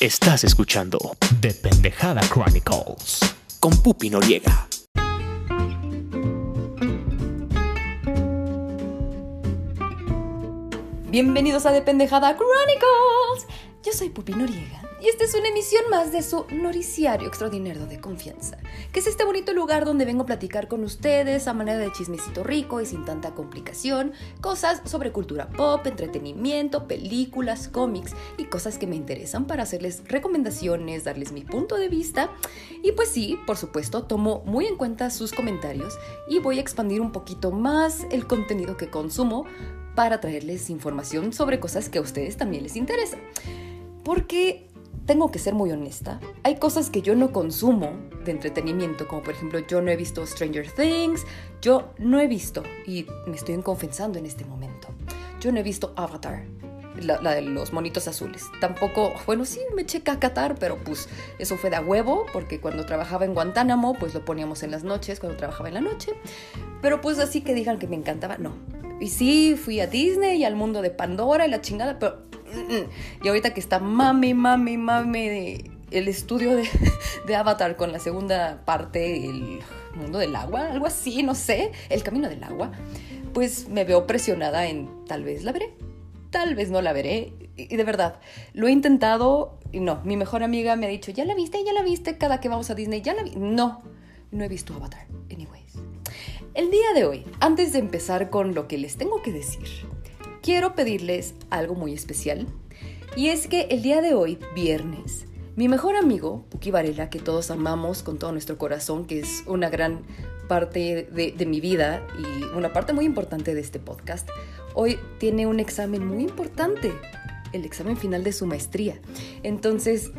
Estás escuchando The Pendejada Chronicles. con Pupi Noriega. Bienvenidos a De Pendejada Chronicles. Yo soy Pupi Noriega y esta es una emisión más de su Noriciario Extraordinario de Confianza, que es este bonito lugar donde vengo a platicar con ustedes a manera de chismecito rico y sin tanta complicación, cosas sobre cultura pop, entretenimiento, películas, cómics y cosas que me interesan para hacerles recomendaciones, darles mi punto de vista y pues sí, por supuesto, tomo muy en cuenta sus comentarios y voy a expandir un poquito más el contenido que consumo para traerles información sobre cosas que a ustedes también les interesan. Porque tengo que ser muy honesta, hay cosas que yo no consumo de entretenimiento, como por ejemplo yo no he visto Stranger Things, yo no he visto, y me estoy confesando en este momento, yo no he visto Avatar. La, de los monitos azules. Tampoco, bueno, sí me eché cacatar, pero pues eso fue de a huevo, porque cuando trabajaba en Guantánamo, pues lo poníamos en las noches, cuando trabajaba en la noche. Pero pues así que digan que me encantaba, no. Y sí, fui a Disney y al mundo de Pandora y la chingada, pero... Y ahorita que está mami, mami, mami el estudio de, de Avatar con la segunda parte, el mundo del agua, algo así, no sé, el camino del agua, pues me veo presionada en tal vez la veré, tal vez no la veré. Y de verdad, lo he intentado y no, mi mejor amiga me ha dicho, ya la viste, ya la viste, cada que vamos a Disney, ya la vi. No, no he visto Avatar, anyways. El día de hoy, antes de empezar con lo que les tengo que decir, quiero pedirles algo muy especial. Y es que el día de hoy, viernes, mi mejor amigo, Puki Varela, que todos amamos con todo nuestro corazón, que es una gran parte de, de mi vida y una parte muy importante de este podcast, hoy tiene un examen muy importante, el examen final de su maestría. Entonces,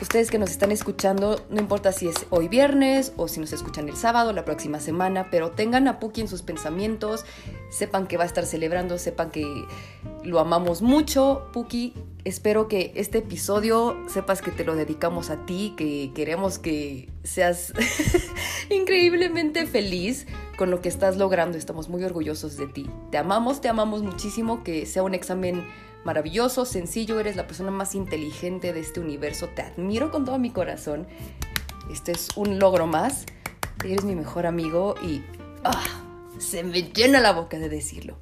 ustedes que nos están escuchando, no importa si es hoy viernes o si nos escuchan el sábado, la próxima semana, pero tengan a Puki en sus pensamientos, sepan que va a estar celebrando, sepan que lo amamos mucho, Puki. Espero que este episodio sepas que te lo dedicamos a ti, que queremos que seas increíblemente feliz con lo que estás logrando. Estamos muy orgullosos de ti. Te amamos, te amamos muchísimo, que sea un examen maravilloso, sencillo, eres la persona más inteligente de este universo, te admiro con todo mi corazón. Este es un logro más, eres mi mejor amigo y ah, se me llena la boca de decirlo.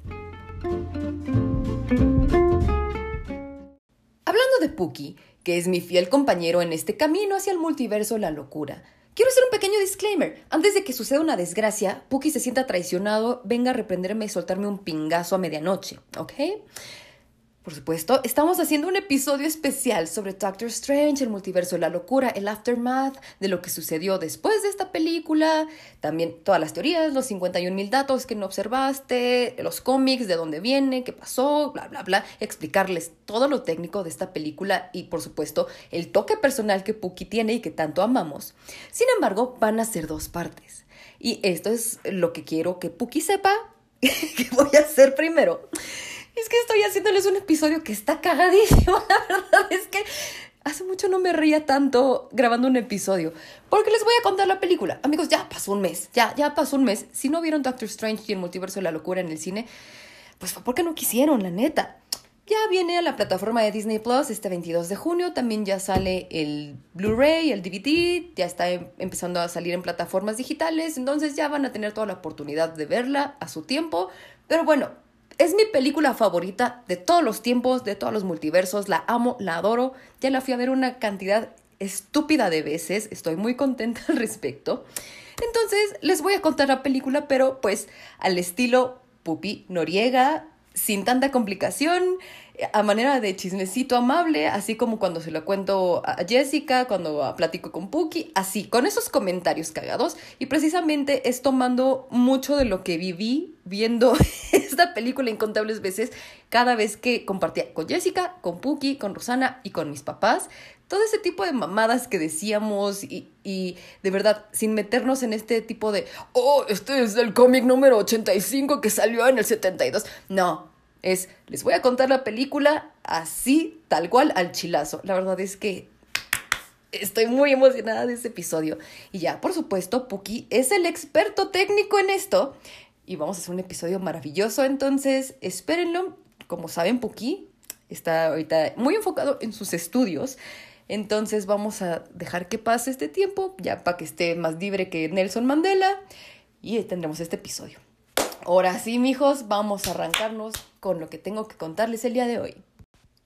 Hablando de Puki, que es mi fiel compañero en este camino hacia el multiverso la locura, quiero hacer un pequeño disclaimer. Antes de que suceda una desgracia, Puki se sienta traicionado, venga a reprenderme y soltarme un pingazo a medianoche, ¿ok? Por supuesto, estamos haciendo un episodio especial sobre Doctor Strange, el multiverso de la locura, el aftermath de lo que sucedió después de esta película, también todas las teorías, los 51 mil datos que no observaste, los cómics, de dónde viene, qué pasó, bla, bla, bla, explicarles todo lo técnico de esta película y, por supuesto, el toque personal que Puki tiene y que tanto amamos. Sin embargo, van a ser dos partes. Y esto es lo que quiero que Puki sepa que voy a hacer primero. Es que estoy haciéndoles un episodio que está cagadísimo. La verdad es que hace mucho no me reía tanto grabando un episodio. Porque les voy a contar la película. Amigos, ya pasó un mes. Ya, ya pasó un mes. Si no vieron Doctor Strange y el multiverso de la locura en el cine, pues fue porque no quisieron, la neta. Ya viene a la plataforma de Disney Plus este 22 de junio. También ya sale el Blu-ray, el DVD. Ya está em- empezando a salir en plataformas digitales. Entonces ya van a tener toda la oportunidad de verla a su tiempo. Pero bueno, es mi película favorita de todos los tiempos, de todos los multiversos. La amo, la adoro. Ya la fui a ver una cantidad estúpida de veces. Estoy muy contenta al respecto. Entonces les voy a contar la película, pero pues al estilo Pupi Noriega, sin tanta complicación, a manera de chismecito amable, así como cuando se lo cuento a Jessica, cuando platico con Puki, así, con esos comentarios cagados. Y precisamente es tomando mucho de lo que viví viendo esta película incontables veces, cada vez que compartía con Jessica, con Puki, con Rosana y con mis papás. Todo ese tipo de mamadas que decíamos y, y de verdad, sin meternos en este tipo de, oh, este es el cómic número 85 que salió en el 72. No, es, les voy a contar la película así, tal cual, al chilazo. La verdad es que estoy muy emocionada de este episodio. Y ya, por supuesto, Puki es el experto técnico en esto. Y vamos a hacer un episodio maravilloso, entonces espérenlo. Como saben, Puki está ahorita muy enfocado en sus estudios. Entonces vamos a dejar que pase este tiempo, ya para que esté más libre que Nelson Mandela, y tendremos este episodio. Ahora sí, mijos, vamos a arrancarnos con lo que tengo que contarles el día de hoy.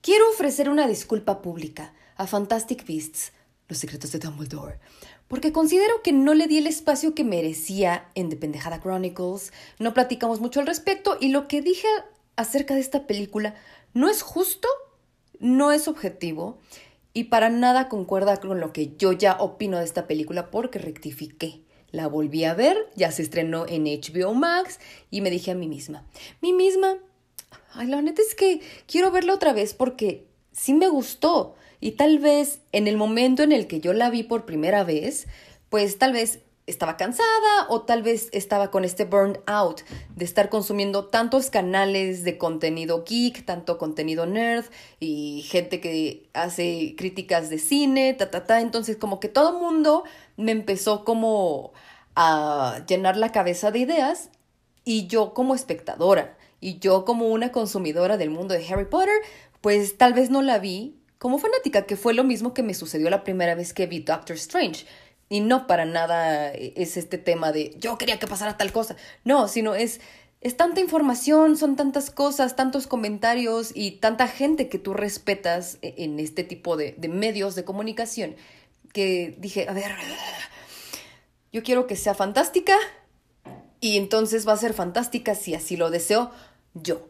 Quiero ofrecer una disculpa pública a Fantastic Beasts, los secretos de Dumbledore, porque considero que no le di el espacio que merecía en The Pendejada Chronicles, no platicamos mucho al respecto y lo que dije acerca de esta película no es justo, no es objetivo y para nada concuerda con lo que yo ya opino de esta película porque rectifiqué. La volví a ver, ya se estrenó en HBO Max y me dije a mí misma, mí misma, ay, la neta es que quiero verla otra vez porque sí me gustó y tal vez en el momento en el que yo la vi por primera vez, pues tal vez estaba cansada o tal vez estaba con este burnout de estar consumiendo tantos canales de contenido geek, tanto contenido nerd y gente que hace críticas de cine, ta, ta, ta. Entonces como que todo mundo me empezó como a llenar la cabeza de ideas y yo como espectadora y yo como una consumidora del mundo de Harry Potter, pues tal vez no la vi como fanática, que fue lo mismo que me sucedió la primera vez que vi Doctor Strange y no para nada es este tema de yo quería que pasara tal cosa. No, sino es, es tanta información, son tantas cosas, tantos comentarios y tanta gente que tú respetas e, en este tipo de, de medios de comunicación que dije, a ver, yo quiero que sea fantástica y entonces va a ser fantástica si así lo deseo yo.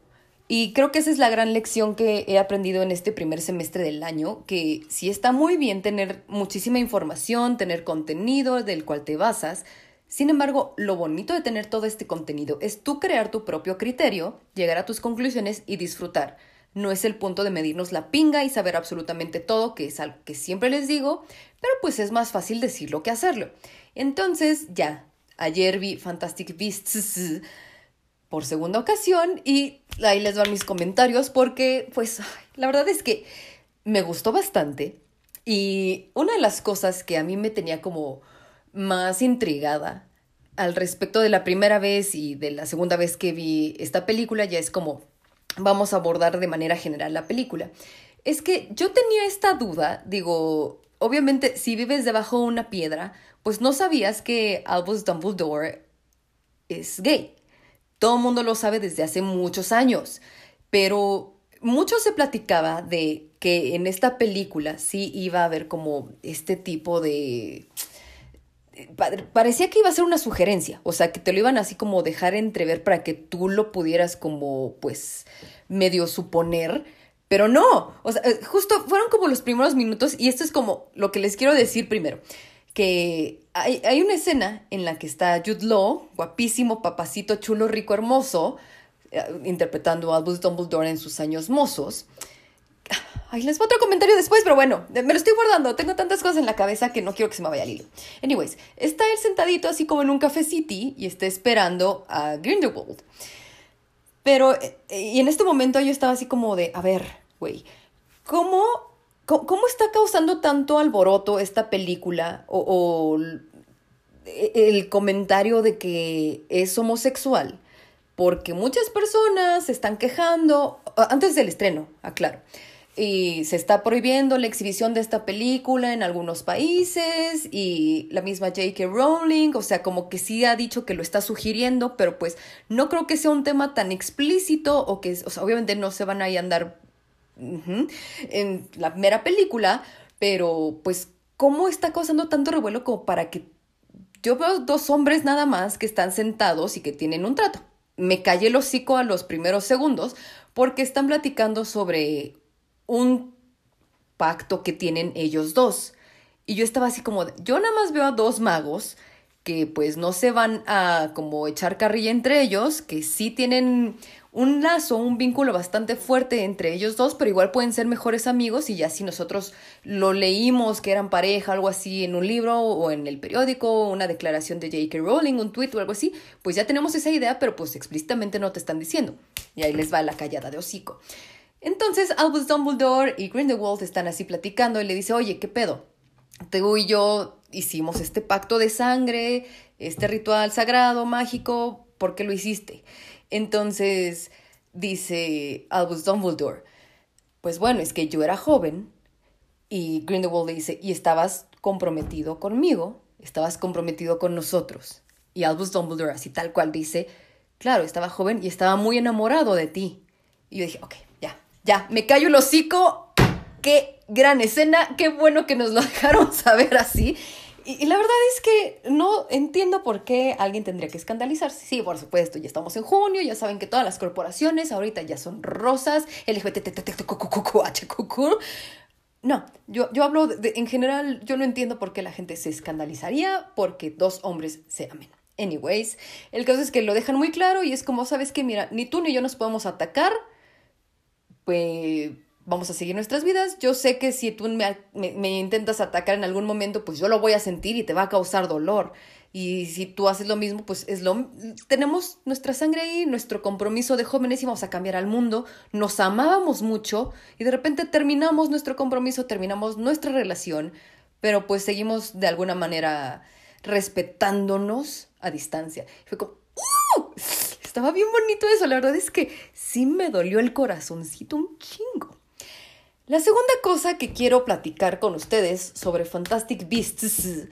Y creo que esa es la gran lección que he aprendido en este primer semestre del año, que sí está muy bien tener muchísima información, tener contenido del cual te basas. Sin embargo, lo bonito de tener todo este contenido es tú crear tu propio criterio, llegar a tus conclusiones y disfrutar. No es el punto de medirnos la pinga y saber absolutamente todo, que es algo que siempre les digo, pero pues es más fácil decirlo que hacerlo. Entonces, ya, ayer vi Fantastic Beasts por segunda ocasión y ahí les van mis comentarios porque pues la verdad es que me gustó bastante y una de las cosas que a mí me tenía como más intrigada al respecto de la primera vez y de la segunda vez que vi esta película ya es como vamos a abordar de manera general la película. Es que yo tenía esta duda, digo, obviamente si vives debajo de una piedra, pues no sabías que Albus Dumbledore es gay. Todo el mundo lo sabe desde hace muchos años, pero mucho se platicaba de que en esta película sí iba a haber como este tipo de... Parecía que iba a ser una sugerencia, o sea, que te lo iban así como dejar entrever para que tú lo pudieras como, pues, medio suponer, pero no, o sea, justo fueron como los primeros minutos y esto es como lo que les quiero decir primero que hay, hay, una escena en la que está Jude Law, guapísimo, papacito, chulo, rico, hermoso, eh, interpretando a Albus Dumbledore en sus años mozos. Ay, les voy otro comentario después, pero bueno, me lo estoy guardando. Tengo tantas cosas en la cabeza que no quiero que se me vaya el hilo. Anyways, está él sentadito así como en un café city y está esperando a Grindelwald. Pero, eh, y en este momento yo estaba así como de, a ver, güey, ¿cómo ¿Cómo, está causando tanto alboroto esta película o, el comentario de que es homosexual? Porque muchas personas se están quejando, antes del estreno, aclaro, y se está prohibiendo la exhibición de esta película en algunos países y la misma J.K. Rowling, o sea, como que sí ha dicho que lo está sugiriendo, pero pues no creo que sea un tema tan explícito o que, o sea, obviamente no se van a andar en la mera película, pero pues, ¿cómo está causando tanto revuelo como para que yo veo dos hombres nada más que están sentados y que tienen un trato? Me callé el hocico a los primeros segundos porque están platicando sobre un pacto que tienen ellos dos. Y yo estaba así como, yo nada más veo a dos magos que pues no se van a como echar carrilla entre ellos, que sí tienen un lazo, un vínculo bastante fuerte entre ellos dos, pero igual pueden ser mejores amigos y ya si nosotros lo leímos que eran pareja, algo así en un libro o en el periódico, una declaración de J.K. Rowling, un tweet o algo así, pues ya tenemos esa idea, pero pues explícitamente no te están diciendo. Y ahí les va la callada de hocico. Entonces Albus Dumbledore y Grindelwald están así platicando y le dice, oye, ¿qué pedo? Tú y yo hicimos este pacto de sangre, este ritual sagrado, mágico, ¿por qué lo hiciste? Entonces dice Albus Dumbledore, Pues bueno, es que yo era joven y Grindelwald le dice, y estabas comprometido conmigo, estabas comprometido con nosotros. Y Albus Dumbledore, así tal cual, dice, claro, estaba joven y estaba muy enamorado de ti. Y yo dije, ok, ya, ya, me callo el hocico. Qué gran escena, qué bueno que nos lo dejaron saber así. Y, y, la verdad es que no entiendo por qué alguien tendría que escandalizarse. Sí, por supuesto, ya estamos en junio, ya saben que todas las corporaciones ahorita ya son rosas, LGBTQQQHQQ. No, yo, yo hablo de, en general, yo no entiendo por qué la gente se escandalizaría porque dos hombres se amen. Anyways, el caso es que lo dejan muy claro y es como, ¿sabes qué? Mira, ni tú ni yo nos podemos atacar, pues vamos a seguir nuestras vidas. Yo sé que si tú me, me, intentas atacar en algún momento, pues yo lo voy a sentir y te va a causar dolor. Y si tú haces lo mismo, pues es lo tenemos nuestra sangre ahí, nuestro compromiso de jóvenes y vamos a cambiar al mundo. Nos amábamos mucho y de repente terminamos nuestro compromiso, terminamos nuestra relación, pero pues seguimos de alguna manera respetándonos a distancia. Fue como ¡Uh! Estaba bien bonito eso, la verdad es que sí me dolió el corazoncito un chingo. La segunda cosa que quiero platicar con ustedes sobre Fantastic Beasts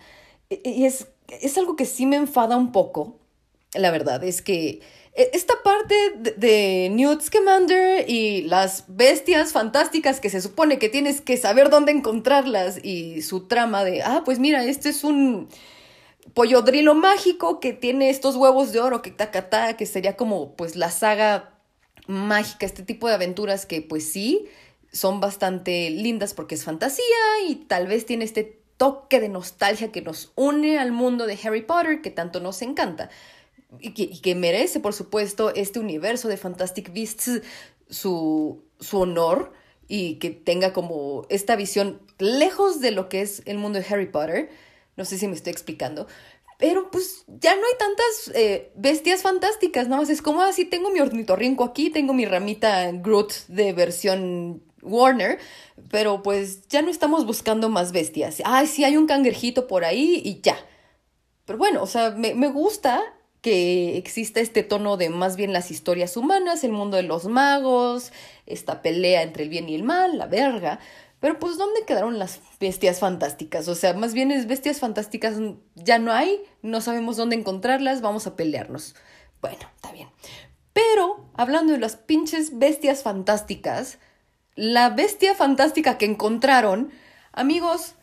es, es algo que sí me enfada un poco. La verdad es que esta parte de, Newt Scamander y las bestias fantásticas que se supone que tienes que saber dónde encontrarlas y su trama de, ah, pues mira, este es un pollodrilo mágico que tiene estos huevos de oro que tacata, que sería como pues la saga mágica, este tipo de aventuras que pues sí son bastante lindas porque es fantasía y tal vez tiene este toque de nostalgia que nos une al mundo de Harry Potter que tanto nos encanta y que, y que merece por supuesto este universo de Fantastic Beasts su, su honor y que tenga como esta visión lejos de lo que es el mundo de Harry Potter. No sé si me estoy explicando. Pero pues ya no hay tantas eh, bestias fantásticas, nada más es como así, tengo mi ornitorrinco aquí, tengo mi ramita Groot de versión Warner, pero pues ya no estamos buscando más bestias. Ay, sí, hay un cangrejito por ahí y ya. Pero bueno, o sea, me, me gusta que exista este tono de más bien las historias humanas, el mundo de los magos, esta pelea entre el bien y el mal, la verga. Pero pues, ¿dónde quedaron las bestias fantásticas? O sea, más bien es bestias fantásticas ya no hay, no sabemos dónde encontrarlas, vamos a pelearnos. Bueno, está bien. Pero, hablando de las pinches bestias fantásticas, la bestia fantástica que encontraron, amigos,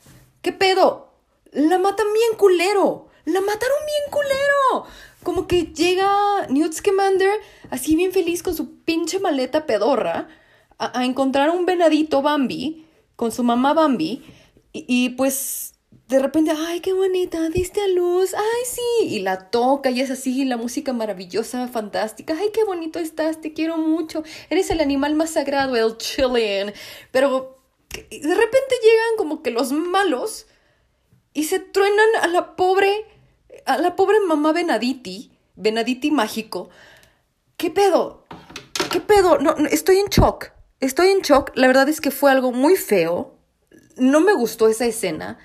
¿qué pedo? La matan bien culero. La mataron bien culero. Como que llega Newt Scamander así bien feliz con su pinche maleta pedorra a, a encontrar un venadito Bambi con su mamá Bambi y, y, pues de repente, ay, qué bonita, diste a luz, ay, sí, y la toca y es así, la música maravillosa, fantástica, ay, qué bonito estás, te quiero mucho, eres el animal más sagrado, el Chilean, pero de repente llegan como que los malos y se truenan a la pobre, a la pobre mamá Benaditi, Benaditi mágico, ¿qué pedo? ¿Qué pedo? No, no estoy en shock. Estoy en shock, la verdad es que fue algo muy feo, no me gustó esa escena,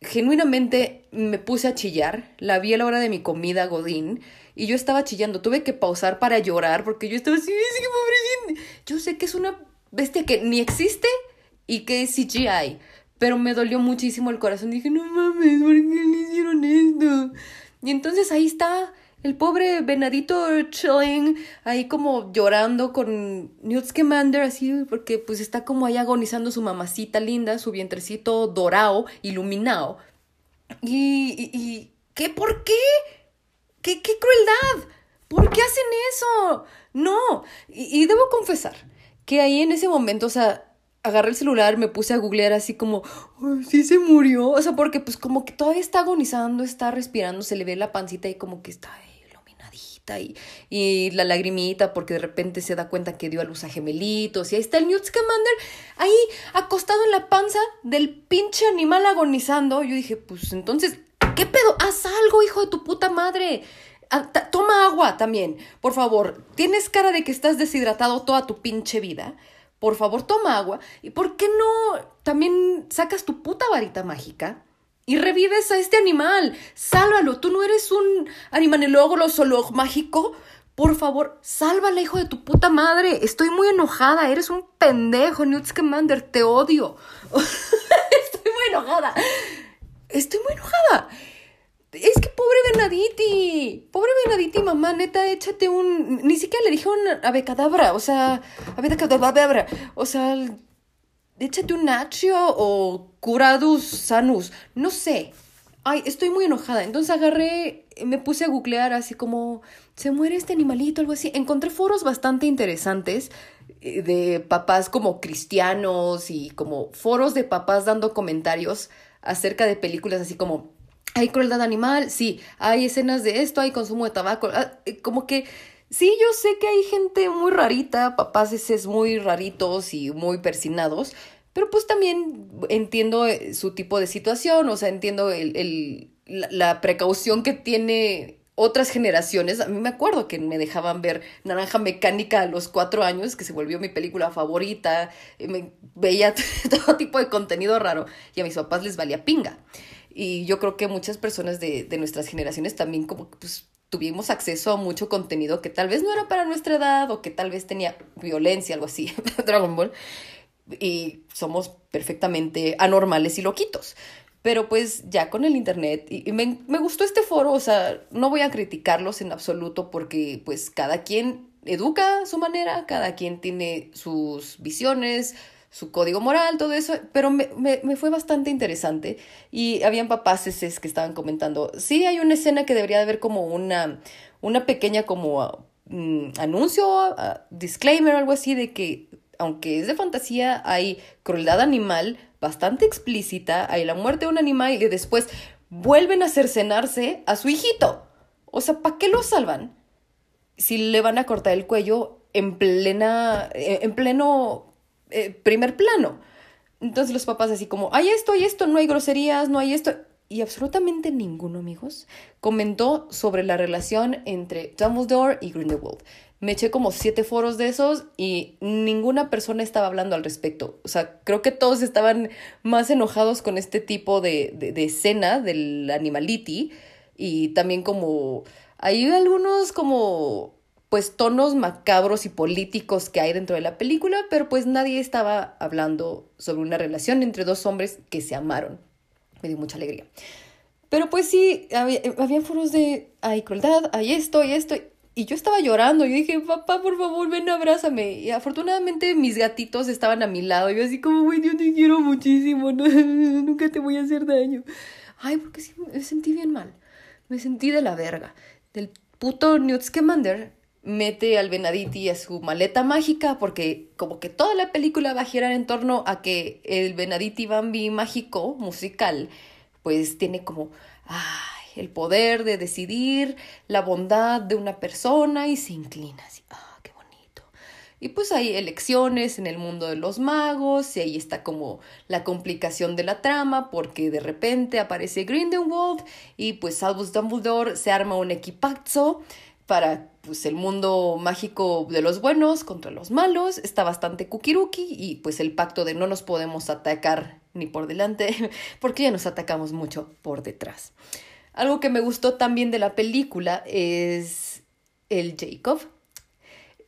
genuinamente me puse a chillar, la vi a la hora de mi comida Godín y yo estaba chillando, tuve que pausar para llorar porque yo estaba así, sí. Yo sé que es una bestia que ni existe y que es CGI, pero me dolió muchísimo el corazón, dije, no mames, ¿por qué le hicieron esto? Y entonces ahí está el pobre venadito chilling, ahí como llorando con Newt Scamander, así, porque pues está como ahí agonizando su mamacita linda, su vientrecito dorado, iluminado. Y, y, y ¿qué? ¿Por qué? ¿Qué, qué crueldad? ¿Por qué hacen eso? No. Y, y debo confesar que ahí en ese momento, o sea, agarré el celular, me puse a googlear así como, sí se murió. O sea, porque pues como que todavía está agonizando, está respirando, se le ve la pancita y como que está y, y la lagrimita porque de repente se da cuenta que dio a luz a gemelitos. Y ahí está el Newt Scamander ahí acostado en la panza del pinche animal agonizando. Yo dije, pues entonces, ¿qué pedo? Haz algo, hijo de tu puta madre. Toma agua también, por favor. Tienes cara de que estás deshidratado toda tu pinche vida por favor toma agua. ¿Y por qué no también sacas tu puta varita mágica y revives a este animal? Sálvalo. Tú no eres un animanelógolo solo mágico. Por favor, sálvala, hijo de tu puta madre. Estoy muy enojada. Eres un pendejo, Newt Scamander. Te odio. Estoy muy enojada. Estoy muy enojada. Es que pobre Benaditi, pobre Benaditi, mamá, neta, échate un. Ni siquiera le dije un abecadabra, o sea, abecadabra, o sea, échate un nacho o curadus sanus, no sé. Ay, estoy muy enojada. Entonces agarré, me puse a googlear así como, se muere este animalito, algo así. Encontré foros bastante interesantes eh, de papás como cristianos y como foros de papás dando comentarios acerca de películas así como hay crueldad animal, sí, hay escenas de esto, hay consumo de tabaco, ah, eh, como que sí, yo sé que hay gente muy rarita, papás es muy raritos y muy persinados, pero pues también entiendo eh, su tipo de situación, o sea, entiendo el, el, la, precaución que tiene otras generaciones. A mí me acuerdo que me dejaban ver Naranja Mecánica a los cuatro años, que se volvió mi película favorita, me veía todo tipo de contenido raro y a mis papás les valía pinga. Y yo creo que muchas personas de, de nuestras generaciones también como pues tuvimos acceso a mucho contenido que tal vez no era para nuestra edad o que tal vez tenía violencia, algo así, Dragon Ball. Y somos perfectamente anormales y loquitos. Pero pues ya con el internet, y, me, me, gustó este foro, o sea, no voy a criticarlos en absoluto porque pues cada quien educa a su manera, cada quien tiene sus visiones, su código moral, todo eso, pero me, me, me fue bastante interesante. Y habían papaces que estaban comentando, sí, hay una escena que debería de haber como una, una pequeña como mm, anuncio, uh, disclaimer, algo así, de que aunque es de fantasía, hay crueldad animal bastante explícita, hay la muerte de un animal y después vuelven a cercenarse a su hijito. O sea, ¿para qué lo salvan? Si le van a cortar el cuello en plena, en pleno eh, primer plano. Entonces los papás así como, hay esto, hay esto, no hay groserías, no hay esto. Y absolutamente ninguno, amigos, comentó sobre la relación entre Dumbledore y Grindelwald. Me eché como siete foros de esos y ninguna persona estaba hablando al respecto. O sea, creo que todos estaban más enojados con este tipo de, de, de escena del animality y también como hay algunos como pues tonos macabros y políticos que hay dentro de la película, pero pues nadie estaba hablando sobre una relación entre dos hombres que se amaron. Me dio mucha alegría. Pero pues sí, había, había foros de, hay crueldad, hay esto y esto. Y yo estaba llorando. Yo dije, papá, por favor, ven, abrázame. Y afortunadamente mis gatitos estaban a mi lado. Yo así como, güey, yo te quiero muchísimo. nunca te voy a hacer daño. Ay, porque sí, me sentí bien mal. Me sentí de la verga. Del puto Newt Scamander mete al Venaditi a su maleta mágica porque como que toda la película va a girar en torno a que el Venaditi Bambi mágico musical pues tiene como ay, el poder de decidir la bondad de una persona y se inclina así, ah, qué bonito. Y pues hay elecciones en el mundo de los magos y ahí está como la complicación de la trama porque de repente aparece Grindelwald y pues Albus Dumbledore se arma un equipazo para pues, el mundo mágico de los buenos contra los malos. Está bastante kukiruki y pues el pacto de no nos podemos atacar ni por delante porque ya nos atacamos mucho por detrás. Algo que me gustó también de la película es el Jacob.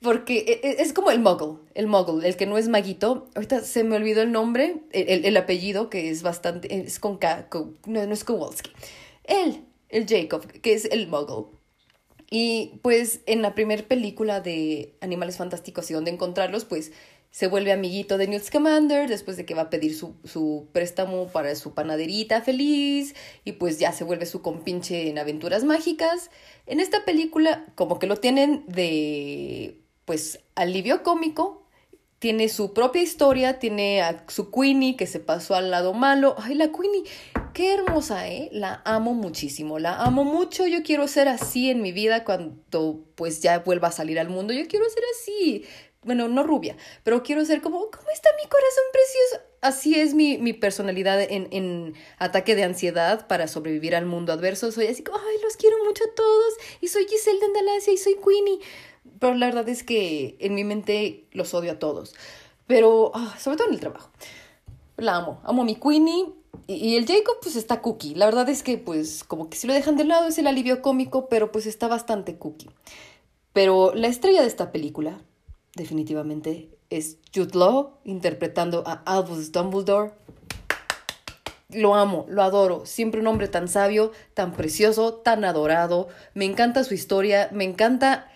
Porque e, e, es como el muggle, el muggle, el que no es maguito. Ahorita se me olvidó el nombre, el, el apellido, que es bastante, es con K, no, no es Kowalski. Él, el Jacob, que es el muggle. Y pues en la primera película de Animales Fantásticos y dónde encontrarlos, pues se vuelve amiguito de Newt Scamander después de que va a pedir su, su préstamo para su panaderita feliz y pues ya se vuelve su compinche en aventuras mágicas. En esta película como que lo tienen de pues alivio cómico, tiene su propia historia, tiene a su Queenie que se pasó al lado malo. Ay, la Queenie Qué hermosa, ¿eh? La amo muchísimo, la amo mucho. Yo quiero ser así en mi vida cuando pues ya vuelva a salir al mundo. Yo quiero ser así. Bueno, no rubia, pero quiero ser como, ¿cómo está mi corazón precioso? Así es mi, mi personalidad en, en ataque de ansiedad para sobrevivir al mundo adverso. Soy así como, ay, los quiero mucho a todos. Y soy Giselle de Andalasia y soy Queenie. Pero la verdad es que en mi mente los odio a todos. Pero, ah, sobre todo en el trabajo. La amo. Amo a mi Queenie y, el Jacob pues está cookie. La verdad es que pues como que si lo dejan de lado es el alivio cómico, pero pues está bastante cookie. Pero la estrella de esta película, definitivamente, es Jude Law interpretando a Albus Dumbledore. Lo amo, lo adoro. Siempre un hombre tan sabio, tan precioso, tan adorado. Me encanta su historia, me encanta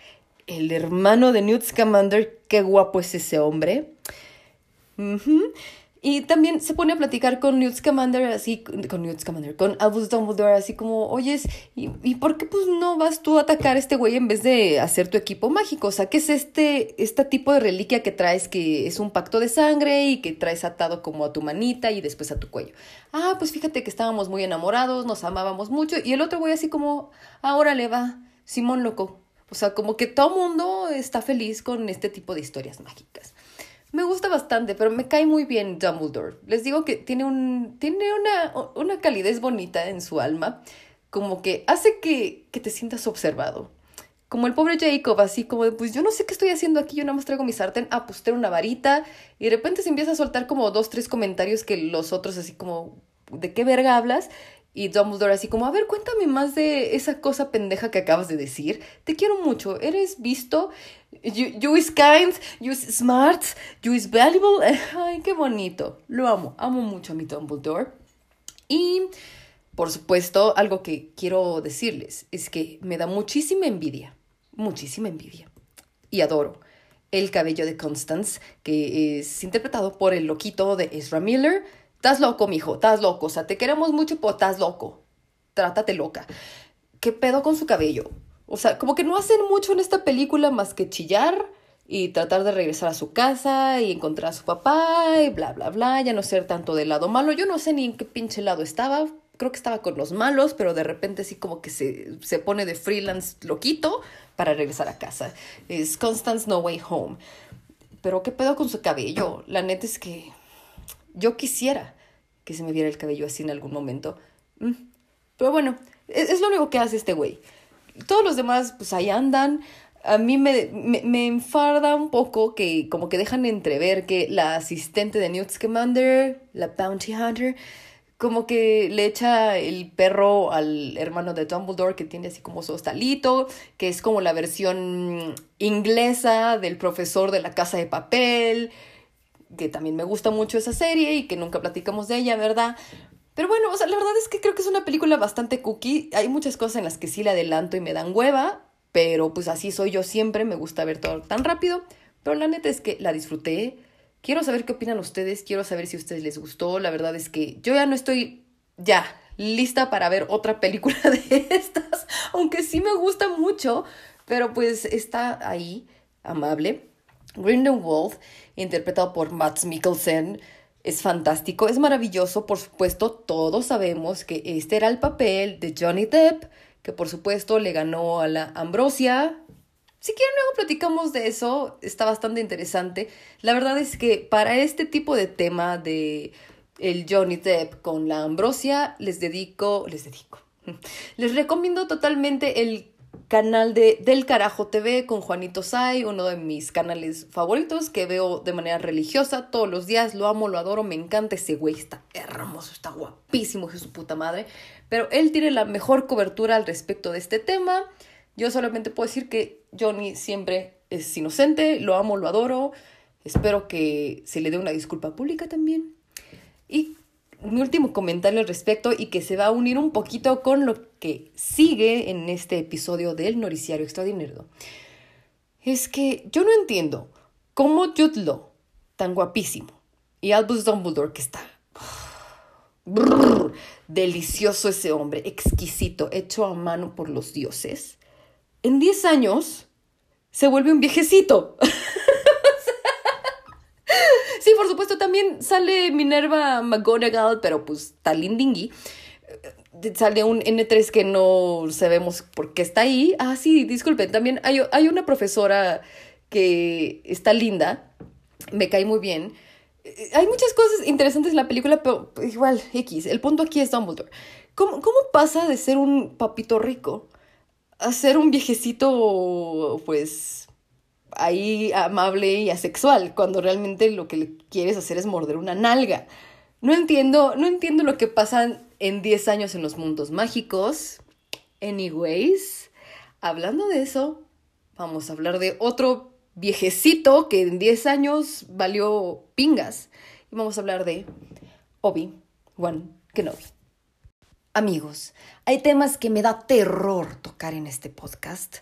el hermano de Newt Scamander. Qué guapo es ese hombre. Y también se pone a platicar con Newt Scamander, así, con Newt Scamander, con Albus Dumbledore, así como, oyes, ¿y, ¿y por qué pues no vas tú a atacar a este güey en vez de hacer tu equipo mágico? O sea, ¿qué es este, este tipo de reliquia que traes que es un pacto de sangre y que traes atado como a tu manita y después a tu cuello? Ah, pues fíjate que estábamos muy enamorados, nos amábamos mucho, y el otro güey así como, ahora le va, Simón loco. O sea, como que todo mundo está feliz con este tipo de historias mágicas. Me gusta bastante, pero me cae muy bien Dumbledore. Les digo que tiene, un, tiene una, una calidez bonita en su alma, como que hace que, que te sientas observado. Como el pobre Jacob, así como de, pues yo no sé qué estoy haciendo aquí, yo nada más traigo mi sartén, ah, pues una varita, y de repente se empieza a soltar como dos, tres comentarios que los otros así como, ¿de qué verga hablas? Y Dumbledore así como, a ver, cuéntame más de esa cosa pendeja que acabas de decir. Te quiero mucho, eres visto, you, you is kind, you is smart, you is valuable. Ay, qué bonito. Lo amo, amo mucho a mi Dumbledore. Y, por supuesto, algo que quiero decirles es que me da muchísima envidia, muchísima envidia. Y adoro el cabello de Constance, que es interpretado por el loquito de Ezra Miller. Estás loco, mijo, estás loco. O sea, te queremos mucho, pero estás loco. Trátate loca. ¿Qué pedo con su cabello? O sea, como que no hacen mucho en esta película más que chillar y tratar de regresar a su casa y encontrar a su papá y bla, bla, bla. Ya no ser tanto del lado malo. Yo no sé ni en qué pinche lado estaba. Creo que estaba con los malos, pero de repente sí como que se, se pone de freelance loquito para regresar a casa. Es Constance No Way Home. Pero qué pedo con su cabello. La neta es que yo quisiera que se me viera el cabello así en algún momento. Mm. Pero bueno, es, es lo único que hace este güey. Todos los demás, pues ahí andan. A mí me, me, me, enfarda un poco que como que dejan entrever que la asistente de Newt Scamander, la Bounty Hunter, como que le echa el perro al hermano de Dumbledore que tiene así como su hostalito, que es como la versión inglesa del profesor de la casa de papel, que también me gusta mucho esa serie y que nunca platicamos de ella, ¿verdad? Pero bueno, o sea, la verdad es que creo que es una película bastante cookie. Hay muchas cosas en las que sí la adelanto y me dan hueva, pero pues así soy yo siempre, me gusta ver todo tan rápido. Pero la neta es que la disfruté. Quiero saber qué opinan ustedes, quiero saber si a ustedes les gustó. La verdad es que yo ya no estoy ya lista para ver otra película de estas, aunque sí me gusta mucho, pero pues está ahí, amable. Grindelwald, interpretado por Mads Mikkelsen, es fantástico, es maravilloso, por supuesto, todos sabemos que este era el papel de Johnny Depp, que por supuesto le ganó a la Ambrosia. Si quieren luego platicamos de eso, está bastante interesante. La verdad es que para este tipo de tema de el Johnny Depp con la Ambrosia, les dedico, les dedico. Les recomiendo totalmente el canal de Del Carajo TV con Juanito Sai, uno de mis canales favoritos que veo de manera religiosa todos los días. Lo amo, lo adoro, me encanta ese güey, está hermoso, está guapísimo, es su puta madre. Pero él tiene la mejor cobertura al respecto de este tema. Yo solamente puedo decir que Johnny siempre es inocente, lo amo, lo adoro. Espero que se le dé una disculpa pública también. Y mi último comentario al respecto y que se va a unir un poquito con lo que sigue en este episodio del Noriciario Extraordinario, es que yo no entiendo cómo Jude Law, tan guapísimo, y Albus Dumbledore, que está delicioso ese hombre, exquisito, hecho a mano por los dioses, en 10 años se vuelve un viejecito. Por supuesto, también sale Minerva McGonagall, pero pues Talindingui. Sale un N3 que no sabemos por qué está ahí. Ah, sí, disculpen, también hay, hay una profesora que está linda, me cae muy bien. Hay muchas cosas interesantes en la película, pero igual, X. El punto aquí es Dumbledore. ¿Cómo, cómo pasa de ser un papito rico a ser un viejecito, pues, ahí amable y asexual, cuando realmente lo que le quieres hacer es morder una nalga. No entiendo, no entiendo lo que pasa en 10 años en los mundos mágicos. Anyways, hablando de eso, Vamos a hablar de otro viejecito que en 10 años valió pingas. Y vamos a hablar de Obi-Wan Kenobi. Amigos, hay temas que me da terror tocar en este podcast.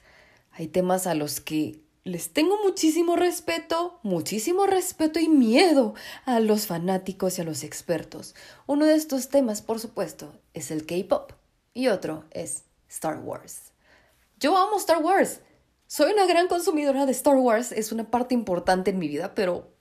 Hay temas a los que les tengo muchísimo respeto, muchísimo respeto y miedo a los fanáticos y a los expertos. Uno de estos temas, por supuesto, es el K-Pop y otro es Star Wars. Yo amo Star Wars. Soy una gran consumidora de Star Wars, es una parte importante en mi vida, pero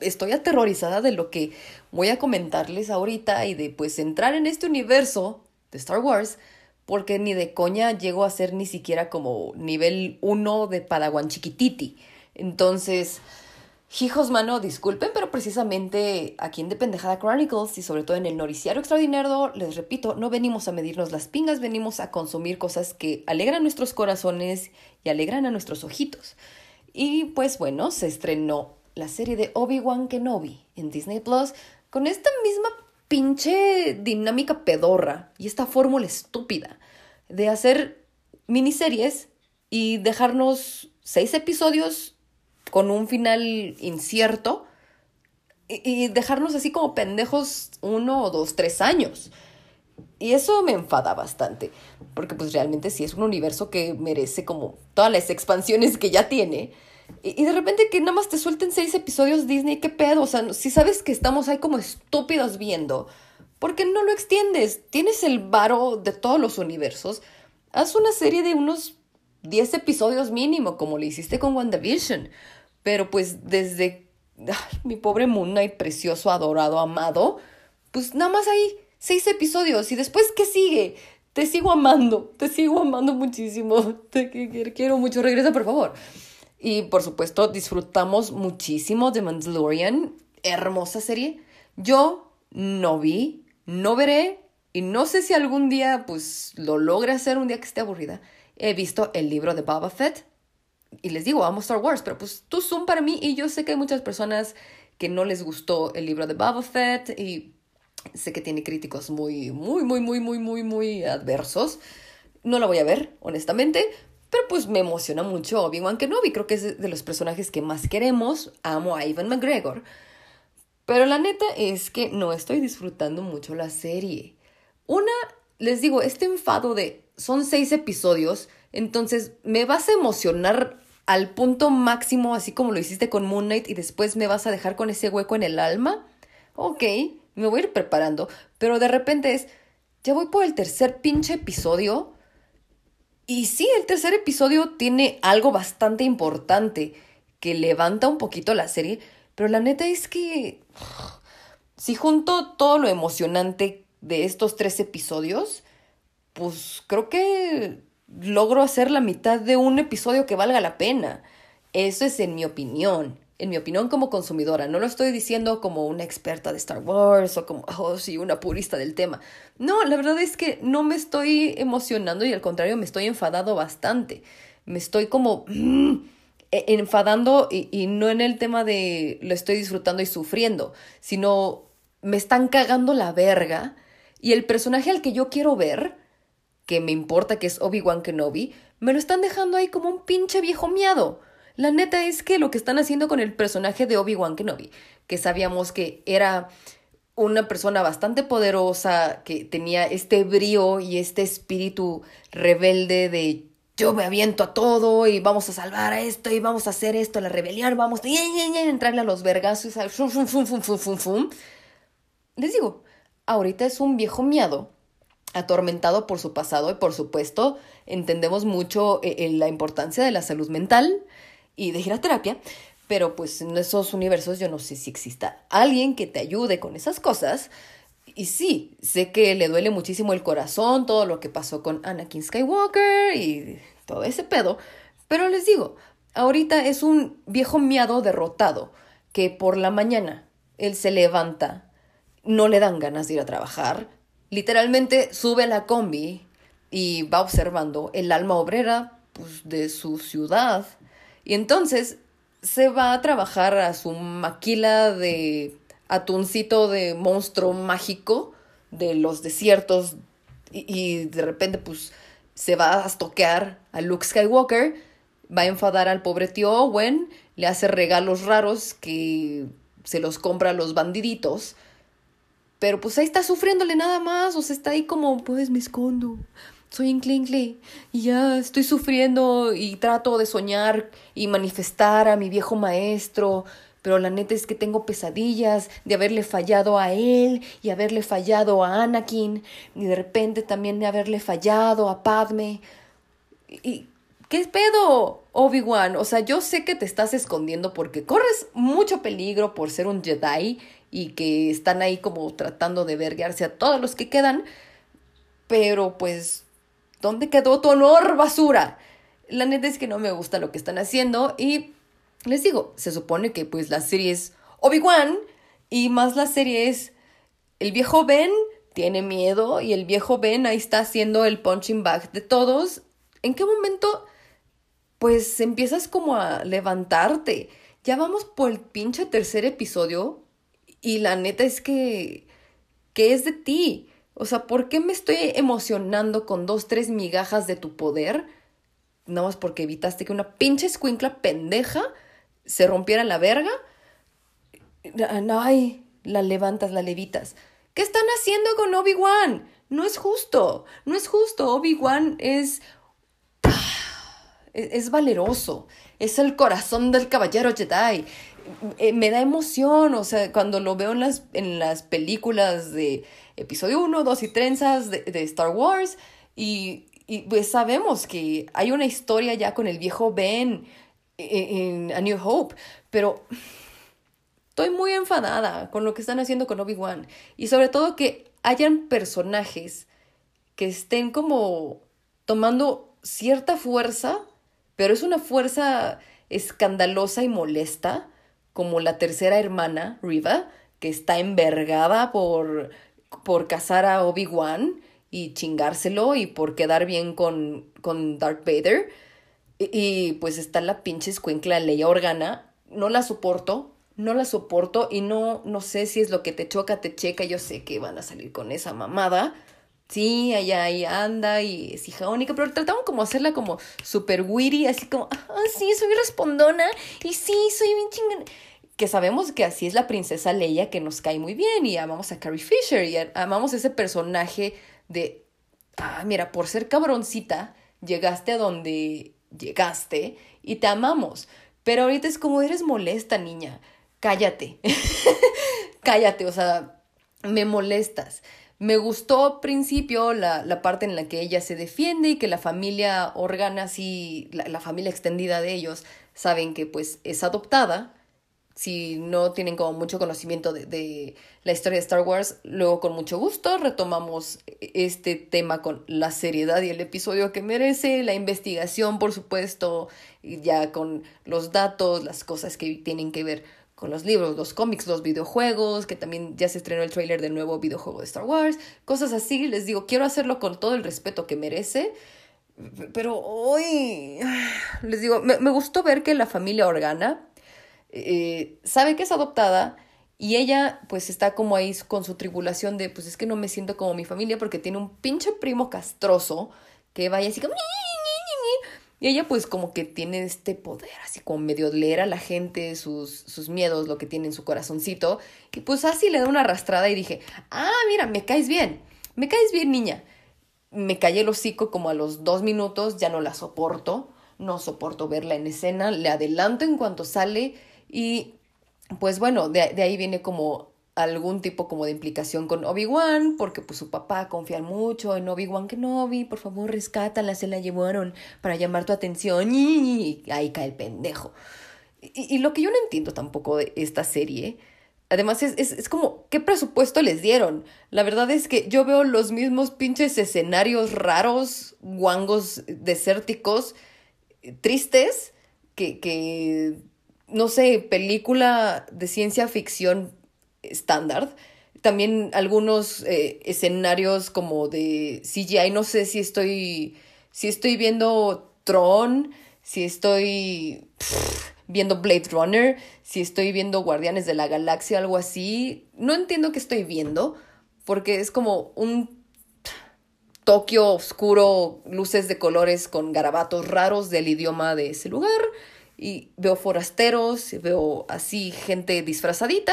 estoy aterrorizada de lo que voy a comentarles ahorita y de pues entrar en este universo de Star Wars, porque ni de coña llego a ser ni siquiera como nivel 1 de Padawan chiquititi. Entonces, hijos mano, disculpen, pero precisamente aquí en Dependejada Chronicles y sobre todo en el Noriciario Extraordinario, les repito, no venimos a medirnos las pingas, venimos a consumir cosas que alegran nuestros corazones y alegran a nuestros ojitos. Y pues bueno, se estrenó la serie de Obi-Wan Kenobi en Disney Plus con esta misma pinche dinámica pedorra y esta fórmula estúpida de hacer miniseries y dejarnos seis episodios con un final incierto y, dejarnos así como pendejos uno o dos, tres años. Y eso me enfada bastante, porque pues realmente sí es un universo que merece como todas las expansiones que ya tiene y, de repente que nada más te suelten seis episodios Disney, ¿qué pedo? O sea, si sabes que estamos ahí como estúpidos viendo, ¿por qué no lo extiendes? Tienes el varo de todos los universos. Haz una serie de unos 10 episodios mínimo, como le hiciste con WandaVision. Pero pues desde mi pobre Moon Knight, precioso, adorado, amado, pues nada más hay seis episodios. ¿Y después qué sigue? Te sigo amando, te sigo amando muchísimo. Te quiero mucho. Regresa, por favor. Y por supuesto, disfrutamos muchísimo de Mandalorian. Hermosa serie. Yo no vi, no veré y no sé si algún día pues lo logre hacer un día que esté aburrida. He visto el libro de Boba Fett y les digo, amo Star Wars, pero pues tú son para mí y yo sé que hay muchas personas que no les gustó el libro de Boba Fett y sé que tiene críticos muy, muy, muy, muy, muy, muy, muy adversos. No la voy a ver, honestamente, pero pues me emociona mucho Obi-Wan Kenobi, creo que es de los personajes que más queremos. Amo a Ivan McGregor. Pero la neta es que no estoy disfrutando mucho la serie. Una, les digo, este enfado de son seis episodios, entonces me vas a emocionar al punto máximo, así como lo hiciste con Moon Knight, y después me vas a dejar con ese hueco en el alma. Ok, me voy a ir preparando, pero de repente es, ya voy por el tercer pinche episodio y sí, el tercer episodio tiene algo bastante importante que levanta un poquito la serie, pero la neta es que si junto todo lo emocionante de estos tres episodios, pues creo que logro hacer la mitad de un episodio que valga la pena. Eso es en mi opinión en mi opinión como consumidora. No lo estoy diciendo como una experta de Star Wars o como, oh, sí, una purista del tema. No, la verdad es que no me estoy emocionando y al contrario me estoy enfadado bastante. Me estoy como mm, e, enfadando y, y no en el tema de lo estoy disfrutando y sufriendo, sino me están cagando la verga y el personaje al que yo quiero ver, que me importa que es Obi-Wan Kenobi, me lo están dejando ahí como un pinche viejo miado. La neta es que lo que están haciendo con el personaje de Obi-Wan Kenobi, que sabíamos que era una persona bastante poderosa, que tenía este brío y este espíritu rebelde de yo me aviento a todo y vamos a salvar a esto y vamos a hacer esto, la rebelión, vamos a entrarle a los vergazos, Les digo, ahorita es un viejo miado, atormentado por su pasado y por supuesto entendemos mucho eh, la importancia de la salud mental, y de ir terapia, pero pues en esos universos yo no sé si exista alguien que te ayude con esas cosas. Y sí, sé que le duele muchísimo el corazón todo lo que pasó con Anakin Skywalker y todo ese pedo, pero les digo, ahorita es un viejo miado derrotado que por la mañana él se levanta, no le dan ganas de ir a trabajar, literalmente sube a la combi y va observando el alma obrera pues, de su ciudad y entonces se va a trabajar a su maquila de atuncito de monstruo mágico de los desiertos y, de repente pues se va a toquear a Luke Skywalker va a enfadar al pobre tío Owen, le hace regalos raros que se los compra a los bandiditos. Pero pues ahí está sufriéndole nada más, o sea, está ahí como, pues me escondo, soy Inklinkley y ya estoy sufriendo y trato de soñar y manifestar a mi viejo maestro, pero la neta es que tengo pesadillas de haberle fallado a él y haberle fallado a Anakin y de repente también de haberle fallado a Padme. ¿Y qué pedo, Obi-Wan? O sea, yo sé que te estás escondiendo porque corres mucho peligro por ser un Jedi y que están ahí como tratando de verguearse a todos los que quedan, pero pues, ¿dónde quedó tu honor, basura? La neta es que no me gusta lo que están haciendo y les digo, se supone que pues la serie es Obi-Wan y más la serie es el viejo Ben tiene miedo y el viejo Ben ahí está haciendo el punching bag de todos. ¿En qué momento pues empiezas como a levantarte? Ya vamos por el pinche tercer episodio y la neta es que ¿qué es de ti? O sea, ¿por qué me estoy emocionando con dos, tres migajas de tu poder? Nada más porque evitaste que una pinche escuincla pendeja se rompiera la verga, ay, la levantas, la levitas. ¿Qué están haciendo con Obi-Wan? No es justo, no es justo. Obi-Wan es, es valeroso, es el corazón del caballero Jedi. Eh, me da emoción, o sea, cuando lo veo en las, en las películas de episodio 1, 2 y trenzas de, de Star Wars, y, y pues sabemos que hay una historia ya con el viejo Ben, en A New Hope, pero estoy muy enfadada con lo que están haciendo con Obi-Wan. Y sobre todo que hayan personajes que estén como tomando cierta fuerza, pero es una fuerza escandalosa y molesta, como la tercera hermana, Riva, que está envergada por, por casar a Obi-Wan y chingárselo y por quedar bien con, con Darth Vader. Y, pues está la pinche escuencla Leia Organa. No la soporto, no la soporto y no, no sé si es lo que te choca, te checa. Yo sé que van a salir con esa mamada. Sí, allá ahí anda y es hija única, pero trataban como hacerla como super witty, así como, ah, sí, soy respondona y sí, soy bien chingona. Que sabemos que así es la princesa Leia que nos cae muy bien y amamos a Carrie Fisher y amamos ese personaje de, ah, mira, por ser cabroncita, llegaste a donde llegaste y te amamos. Pero ahorita es como eres molesta, niña. Cállate. Cállate, o sea, me molestas. Me gustó al principio la, la, parte en la que ella se defiende y que la familia Organa, sí, la, la familia extendida de ellos, saben que pues es adoptada si no tienen como mucho conocimiento de, de, la historia de Star Wars, luego con mucho gusto retomamos este tema con la seriedad y el episodio que merece, la investigación, por supuesto, ya con los datos, las cosas que tienen que ver con los libros, los cómics, los videojuegos, que también ya se estrenó el tráiler del nuevo videojuego de Star Wars, cosas así, les digo, quiero hacerlo con todo el respeto que merece. Pero hoy, les digo, me, me gustó ver que la familia Organa, eh, sabe que es adoptada y ella pues está como ahí con su tribulación de pues es que no me siento como mi familia porque tiene un pinche primo castroso que vaya así como... Y ella pues como que tiene este poder, así como medio leer a la gente, sus, sus miedos, lo que tiene en su corazoncito. Y pues así le da una arrastrada y dije, ah, mira, me caes bien, me caes bien niña. Me callé el hocico como a los dos minutos, ya no la soporto, no soporto verla en escena, le adelanto en cuanto sale y pues bueno, de, ahí viene como algún tipo como de implicación con Obi-Wan, porque pues su papá confía mucho en Obi-Wan que no, Obi, por favor, rescátala, se la llevaron para llamar tu atención y ahí cae el pendejo. Y, lo que yo no entiendo tampoco de esta serie, además es, es, es, como, ¿qué presupuesto les dieron? La verdad es que yo veo los mismos pinches escenarios raros, guangos, desérticos, tristes, que, que no sé, película de ciencia ficción estándar. También algunos eh, escenarios como de CGI. No sé si estoy. Si estoy viendo Tron. Si estoy viendo Blade Runner. Si estoy viendo Guardianes de la Galaxia, algo así. No entiendo qué estoy viendo. Porque es como un Tokio oscuro, luces de colores con garabatos raros del idioma de ese lugar. Y veo forasteros, veo así gente disfrazadita.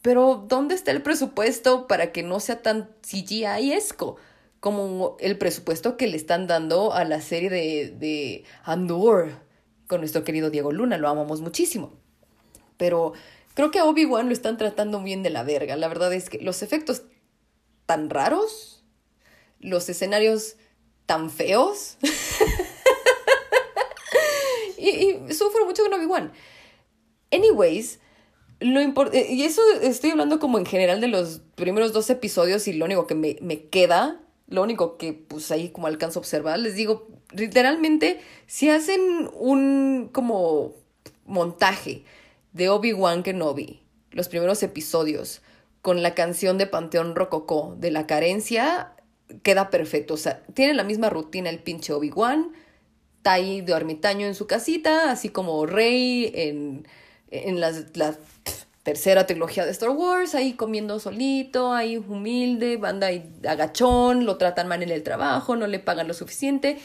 Pero ¿dónde está el presupuesto para que no sea tan CGI-esco? Como el presupuesto que le están dando a la serie de, de Andor con nuestro querido Diego Luna. Lo amamos muchísimo. Pero creo que a Obi-Wan lo están tratando bien de la verga. La verdad es que los efectos tan raros, los escenarios tan feos. y, y, sufro mucho con Obi-Wan. Anyways, lo eh, y eso estoy hablando como en general de los primeros dos episodios y lo único que me, me queda, lo único que pues ahí como alcanzo a observar, les digo, literalmente, si hacen un como montaje de Obi-Wan Kenobi, los primeros episodios, con la canción de Panteón Rococó de la carencia, queda perfecto. O sea, tiene la misma rutina el pinche Obi-Wan, está ahí de ermitaño en su casita, así como Rey en, en la, la tercera trilogía de Star Wars, ahí comiendo solito, ahí humilde, banda ahí agachón, lo tratan mal en el trabajo, no le pagan lo suficiente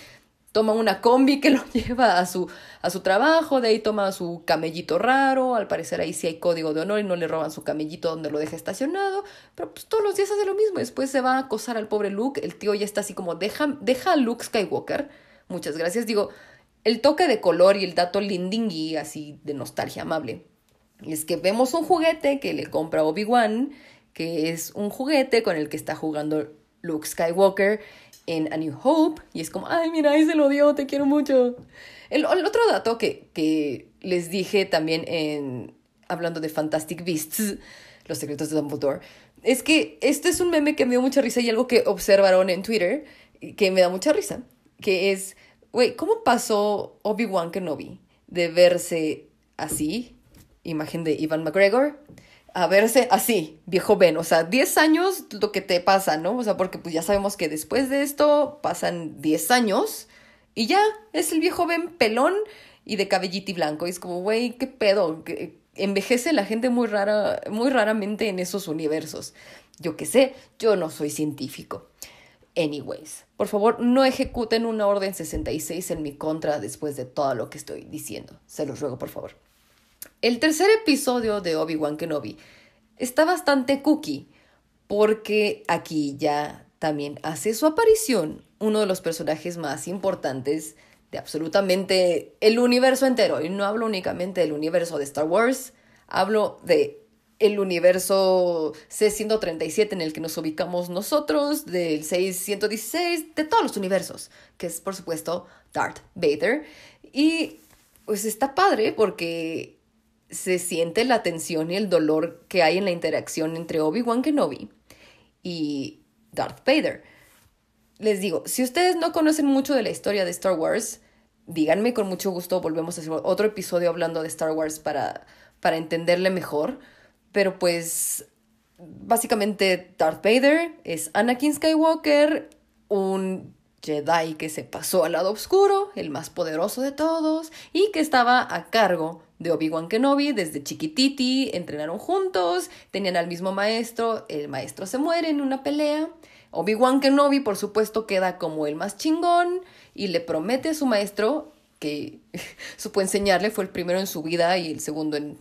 toma una combi que lo lleva a su, a su trabajo, de ahí toma su camellito raro, al parecer ahí sí hay código de honor y no le roban su camellito donde lo deja estacionado, pero pues todos los días hace lo mismo, después se va a acosar al pobre Luke, el tío ya está así como, deja, deja a Luke Skywalker, muchas gracias, digo, el toque de color y el dato lindingui así de nostalgia amable. Es que vemos un juguete que le compra Obi-Wan, que es un juguete con el que está jugando Luke Skywalker en A New Hope y es como, ay, mira, ahí se lo dio, te quiero mucho. El, otro dato que, que, les dije también en, hablando de Fantastic Beasts, los secretos de Dumbledore, es que este es un meme que me dio mucha risa y algo que observaron en Twitter que me da mucha risa, que es, güey, ¿cómo pasó Obi-Wan Kenobi de verse así, imagen de Ivan McGregor, a verse así, viejo Ben. O sea, 10 años lo que te pasa, ¿no? O sea, porque pues ya sabemos que después de esto pasan 10 años y ya es el viejo Ben pelón y de cabellito blanco. Y es como, güey, qué pedo. Envejece la gente muy rara, muy raramente en esos universos. Yo qué sé, yo no soy científico. Anyways, por favor, no ejecuten una orden 66 en mi contra después de todo lo que estoy diciendo. Se los ruego, por favor. El tercer episodio de Obi-Wan Kenobi está bastante cookie porque aquí ya también hace su aparición uno de los personajes más importantes de absolutamente el universo entero. Y no hablo únicamente del universo de Star Wars, hablo de el universo C-137 en el que nos ubicamos nosotros, del 616, de todos los universos, que es por supuesto Darth Vader. Y pues está padre porque se siente la tensión y el dolor que hay en la interacción entre Obi-Wan Kenobi y Darth Vader. Les digo, si ustedes no conocen mucho de la historia de Star Wars, díganme con mucho gusto, volvemos a hacer otro episodio hablando de Star Wars para, para entenderle mejor. Pero pues básicamente Darth Vader es Anakin Skywalker, un Jedi que se pasó al lado oscuro, el más poderoso de todos, y que estaba a cargo de Obi-Wan Kenobi desde chiquititi, entrenaron juntos, tenían al mismo maestro, el maestro se muere en una pelea. Obi-Wan Kenobi, por supuesto, queda como el más chingón y le promete a su maestro que supo enseñarle, fue el primero en su vida y el segundo en,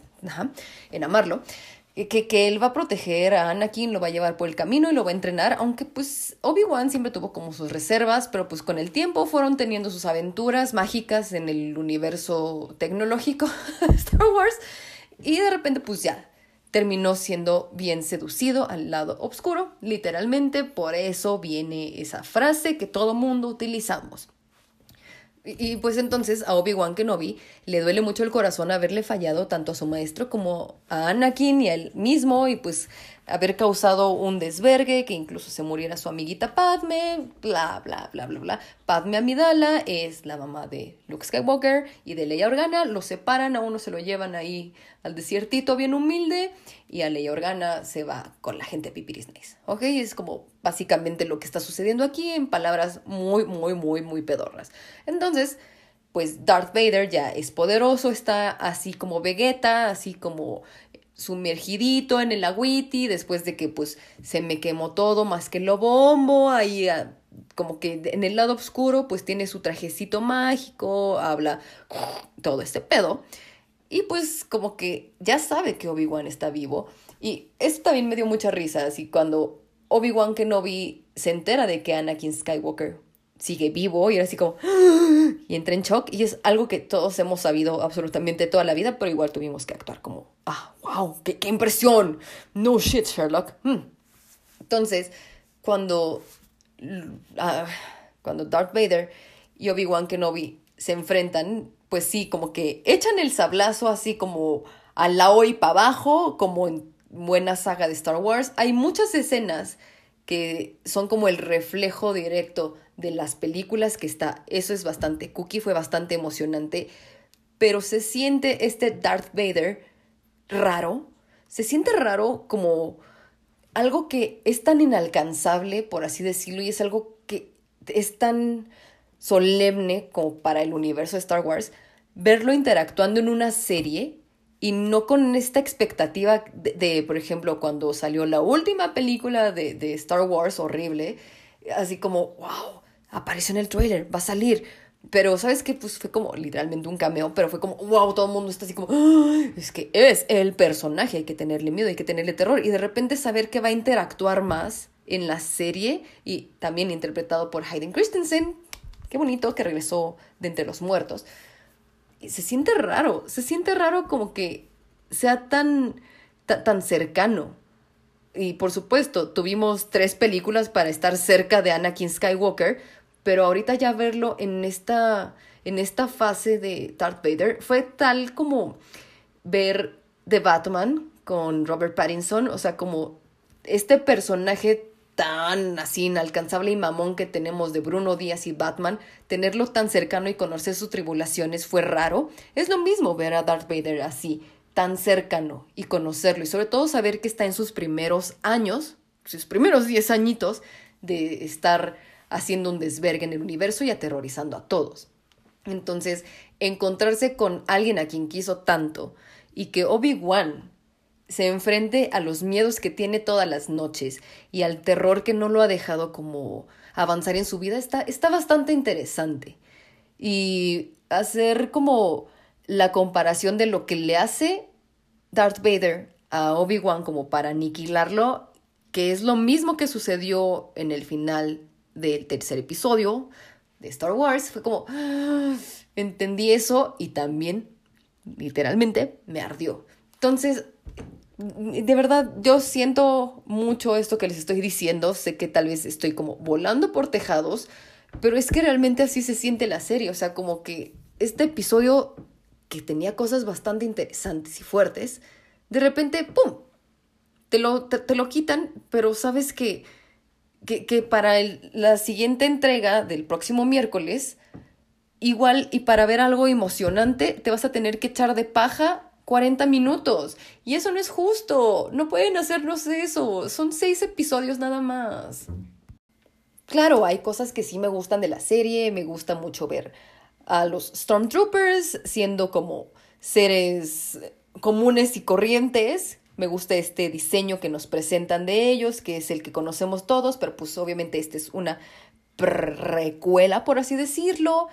en amarlo, que, que él va a proteger a Anakin, lo va a llevar por el camino y lo va a entrenar, aunque pues Obi-Wan siempre tuvo como sus reservas, pero pues con el tiempo fueron teniendo sus aventuras mágicas en el universo tecnológico de Star Wars y de repente pues ya terminó siendo bien seducido al lado oscuro, literalmente por eso viene esa frase que todo mundo utilizamos. Y, pues entonces a Obi-Wan Kenobi le duele mucho el corazón haberle fallado tanto a su maestro como a Anakin y a él mismo y pues haber causado un desvergue, que incluso se muriera su amiguita Padme, bla, bla, bla, bla, bla. Padme Amidala es la mamá de Luke Skywalker y de Leia Organa, lo separan, a uno se lo llevan ahí al desiertito bien humilde y a Leia Organa se va con la gente Pipiris Nice, ¿ok? Es como básicamente lo que está sucediendo aquí en palabras muy, muy, muy, muy pedorras. Entonces, pues Darth Vader ya es poderoso, está así como Vegeta, así como sumergidito en el agüiti, después de que pues se me quemó todo más que lo bombo, ahí ah, como que en el lado oscuro pues tiene su trajecito mágico, habla todo este pedo. Y pues como que ya sabe que Obi-Wan está vivo. Y eso también me dio mucha risa, así cuando Obi-Wan Kenobi se entera de que Anakin Skywalker sigue vivo y era así como y entra en shock. Y es algo que todos hemos sabido absolutamente toda la vida pero igual tuvimos que actuar como ah wow qué, qué impresión. No shit Sherlock. Hmm. entonces cuando uh, cuando Darth Vader y Obi-Wan Kenobi se enfrentan pues sí como que echan el sablazo así como a la hoy para abajo como en buena saga de Star Wars. Hay muchas escenas que son como el reflejo directo de las películas que está. Eso es bastante cookie, fue bastante emocionante, pero se siente este Darth Vader raro, se siente raro como algo que es tan inalcanzable, por así decirlo, y es algo que es tan solemne como para el universo de Star Wars, verlo interactuando en una serie y no con esta expectativa de, por ejemplo, cuando salió la última película de, de, Star Wars horrible, así como, wow, apareció en el trailer, va a salir. Pero, ¿sabes qué? Pues fue como literalmente un cameo, pero fue como, wow, todo el mundo está así como, es que es el personaje, hay que tenerle miedo, hay que tenerle terror. Y de repente saber que va a interactuar más en la serie y también interpretado por Hayden Christensen, qué bonito que regresó de entre los muertos se siente raro, se siente raro como que sea tan, tan cercano. Y por supuesto, tuvimos tres películas para estar cerca de Anakin Skywalker, pero ahorita ya verlo en esta, en esta fase de Darth Vader fue tal como ver The Batman con Robert Pattinson, o sea, como este personaje tan así inalcanzable y mamón que tenemos de Bruno Díaz y Batman, tenerlo tan cercano y conocer sus tribulaciones fue raro. Es lo mismo ver a Darth Vader así, tan cercano y conocerlo y sobre todo saber que está en sus primeros años, sus primeros diez añitos de estar haciendo un desvergue en el universo y aterrorizando a todos. Entonces, encontrarse con alguien a quien quiso tanto y que Obi-Wan se enfrente a los miedos que tiene todas las noches y al terror que no lo ha dejado como avanzar en su vida, está, está bastante interesante. Y hacer como la comparación de lo que le hace Darth Vader a Obi-Wan como para aniquilarlo, que es lo mismo que sucedió en el final del tercer episodio de Star Wars, fue como, ah, entendí eso y también, literalmente, me ardió. Entonces, de verdad, yo siento mucho esto que les estoy diciendo. Sé que tal vez estoy como volando por tejados, pero es que realmente así se siente la serie. O sea, como que este episodio que tenía cosas bastante interesantes y fuertes, de repente, ¡pum! Te lo, te, lo quitan, pero sabes que, que, que para la siguiente entrega del próximo miércoles, igual y para ver algo emocionante, te vas a tener que echar de paja 40 minutos. Y eso no es justo. No pueden hacernos eso. Son seis episodios nada más. Claro, hay cosas que sí me gustan de la serie. Me gusta mucho ver a los Stormtroopers siendo como seres comunes y corrientes. Me gusta este diseño que nos presentan de ellos, que es el que conocemos todos, pero pues obviamente este es una precuela, por así decirlo.